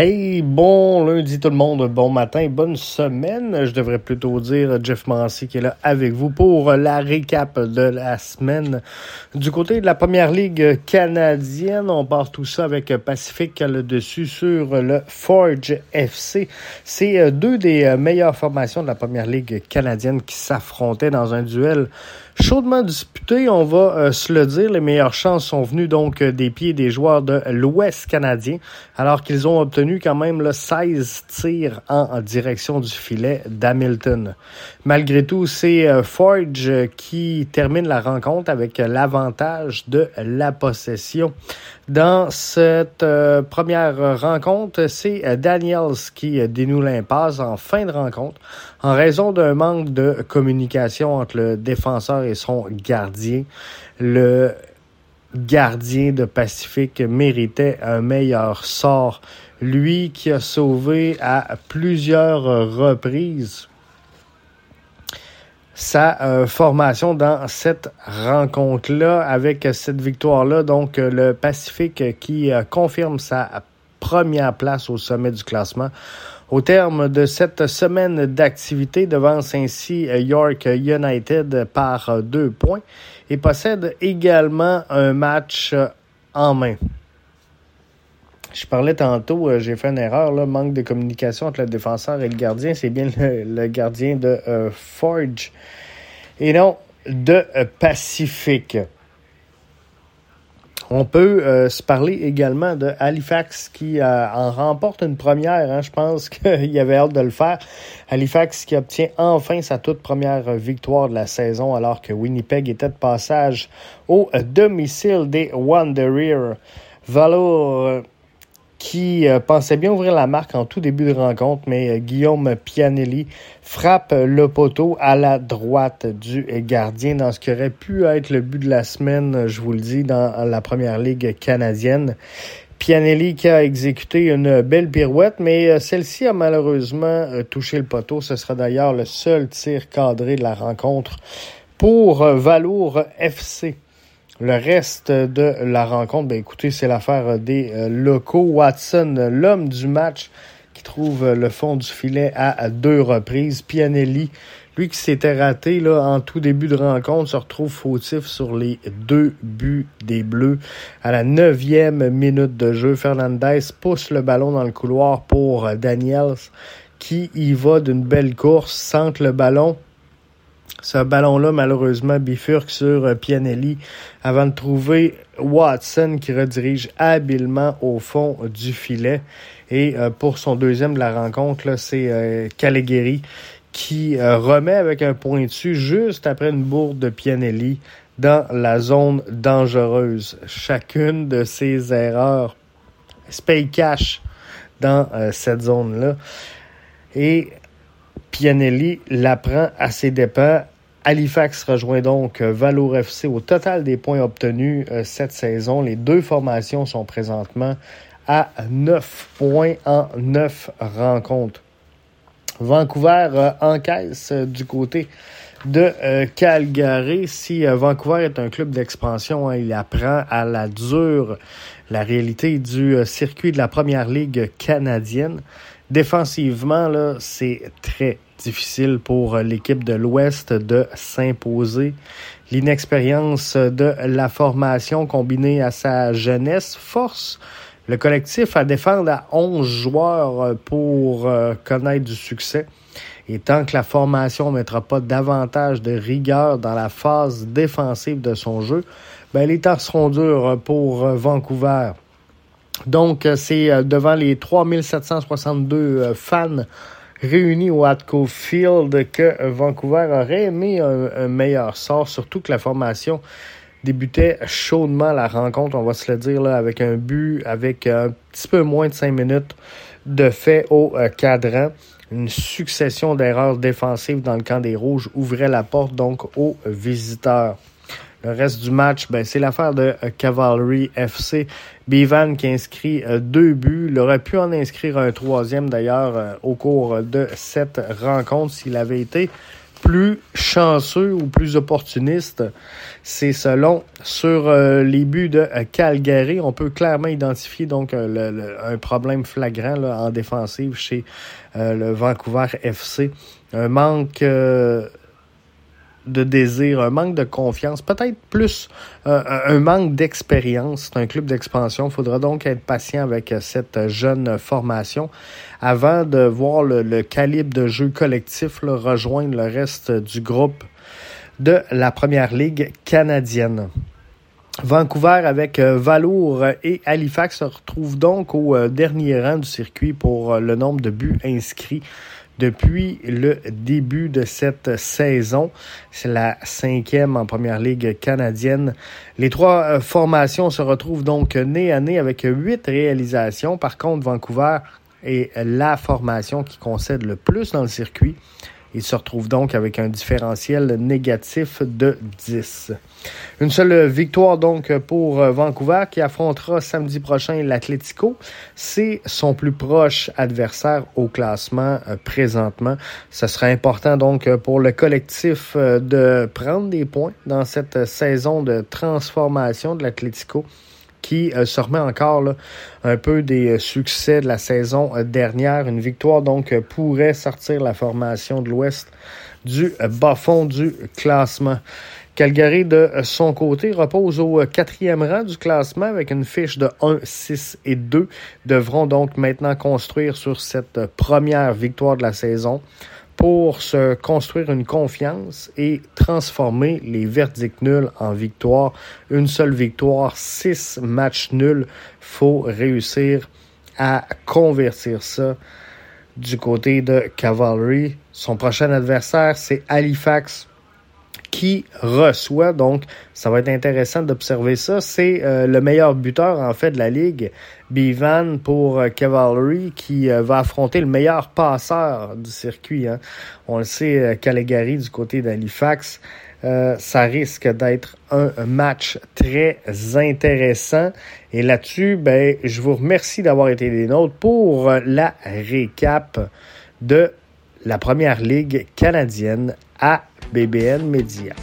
Hey, bon lundi tout le monde, bon matin, bonne semaine. Je devrais plutôt dire Jeff Mancy qui est là avec vous pour la récap de la semaine. Du côté de la première ligue canadienne, on part tout ça avec Pacific le dessus sur le Forge FC. C'est euh, deux des euh, meilleures formations de la première ligue canadienne qui s'affrontaient dans un duel chaudement disputé, on va euh, se le dire. Les meilleures chances sont venues donc des pieds des joueurs de l'Ouest canadien, alors qu'ils ont obtenu quand même là, 16 tirs en, direction du filet d'Hamilton. Malgré tout, c'est euh, Forge qui termine la rencontre avec l'avantage de la possession. Dans cette euh, première rencontre, c'est euh, Daniels qui dénoue l'impasse en fin de rencontre en raison d'un manque de communication entre le défenseur et son gardien. Le gardien de Pacifique méritait un meilleur sort lui qui a sauvé à plusieurs reprises sa euh, formation dans cette rencontre-là avec cette victoire-là. Donc, le Pacifique qui euh, confirme sa première place au sommet du classement. Au terme de cette semaine d'activité, devance ainsi York United par deux points et possède également un match en main. Je parlais tantôt, euh, j'ai fait une erreur, manque de communication entre le défenseur et le gardien. C'est bien le, gardien de euh, Forge et non de euh, Pacific. On peut se parler également de Halifax qui en remporte une première. Hein. Je pense qu'il avait hâte de le faire. Halifax qui obtient enfin sa toute première victoire de la saison alors que Winnipeg était de passage au domicile des Wanderers. Valo qui euh, pensait bien ouvrir la marque en tout début de rencontre, mais euh, Guillaume Pianelli frappe le poteau à la droite du gardien dans ce qui aurait pu être le but de la semaine, je vous le dis, dans la première ligue canadienne. Pianelli qui a exécuté une belle pirouette, mais euh, celle-ci a malheureusement touché le poteau. Ce sera d'ailleurs le seul tir cadré de la rencontre pour Valour FC. Le reste de la rencontre, ben écoutez, c'est l'affaire des euh, locaux. Watson, l'homme du match, qui trouve le fond du filet à, deux reprises. Pianelli, lui qui s'était raté là, en tout début de rencontre, se retrouve fautif sur les deux buts des Bleus. À la neuvième minute de jeu, Fernandez pousse le ballon dans le couloir pour Daniels, qui y va d'une belle course, centre le ballon ce ballon-là, malheureusement, bifurque sur euh, Pianelli avant de trouver Watson qui redirige habilement au fond du filet. Et euh, pour son deuxième de la rencontre, c'est euh, Caligari qui remet avec un point dessus juste après une bourde de Pianelli dans la zone dangereuse. Chacune de ces erreurs paye cash dans cette zone-là. Et Pianelli l'apprend à ses dépens. Halifax rejoint donc euh, Valour FC au total des points obtenus euh, cette saison. Les deux formations sont présentement à 9 points en 9 rencontres. Vancouver euh, encaisse du côté de Calgary. Si Vancouver est un club d'expansion, hein, il apprend à la dure la réalité du circuit de la première ligue canadienne. Défensivement, là, c'est très difficile pour l'équipe de l'Ouest de s'imposer. L'inexpérience de la formation combinée à sa jeunesse force le collectif à défendre à 11 joueurs pour euh, connaître du succès. Et tant que la formation ne mettra pas davantage de rigueur dans la phase défensive de son jeu, ben, les temps seront durs pour Vancouver. Donc, c'est devant les 3762 fans réunis au Atco Field que Vancouver aurait aimé un, meilleur sort, surtout que la formation débutait chaudement la rencontre, on va se le dire, là, avec un but, avec un petit peu moins de cinq minutes de fait au euh, cadran. Une succession d'erreurs défensives dans le camp des Rouges ouvrait la porte donc aux visiteurs. Le reste du match, ben, c'est l'affaire de euh, Cavalry FC. Bivan qui inscrit euh, deux buts. Il aurait pu en inscrire un troisième d'ailleurs euh, au cours de cette rencontre s'il avait été plus chanceux ou plus opportuniste, c'est selon sur euh, les buts de euh, Calgary. On peut clairement identifier donc euh, un problème flagrant là, en défensive chez le Vancouver FC. Un manque de désir, un manque de confiance, peut-être plus euh, un manque d'expérience. C'est un club d'expansion. Il faudra donc être patient avec cette jeune formation avant de voir le, calibre de jeu collectif rejoindre le reste du groupe de la Première Ligue canadienne. Vancouver avec euh, Valour et Halifax se retrouvent donc au euh, dernier rang du circuit pour le nombre de buts inscrits depuis le début de cette saison. C'est la cinquième en première ligue canadienne. Les trois euh, formations se retrouvent donc nez à nez avec huit réalisations. Par contre, Vancouver est la formation qui concède le plus dans le circuit. Il se retrouve donc avec un différentiel négatif de 10. Une seule victoire donc pour Vancouver qui affrontera samedi prochain l'Atlético. C'est son plus proche adversaire au classement euh, présentement. Ce sera important donc pour le collectif euh, de prendre des points dans cette saison de transformation de l'Atlético qui euh, se remet encore un peu des euh, succès de la saison euh, dernière. Une victoire donc pourrait sortir la formation de l'Ouest du bas fond du classement. Calgary, de son côté, repose au quatrième rang du classement avec une fiche de 1, 6 et 2. Devront donc maintenant construire sur cette première victoire de la saison pour se construire une confiance et transformer les verdicts nuls en victoire. Une seule victoire, six matchs nuls. faut réussir à convertir ça du côté de Cavalry. Son prochain adversaire, c'est Halifax qui reçoit. Donc, ça va être intéressant d'observer ça. C'est euh, le meilleur buteur, en fait, de la Ligue, Bivan pour euh, Cavalry, qui euh, va affronter le meilleur passeur du circuit. Hein. On le sait, Caligari du côté d'Halifax. ça risque d'être un match très intéressant. Et là-dessus, ben, je vous remercie d'avoir été des nôtres pour la récap de la première ligue canadienne à BBN Media.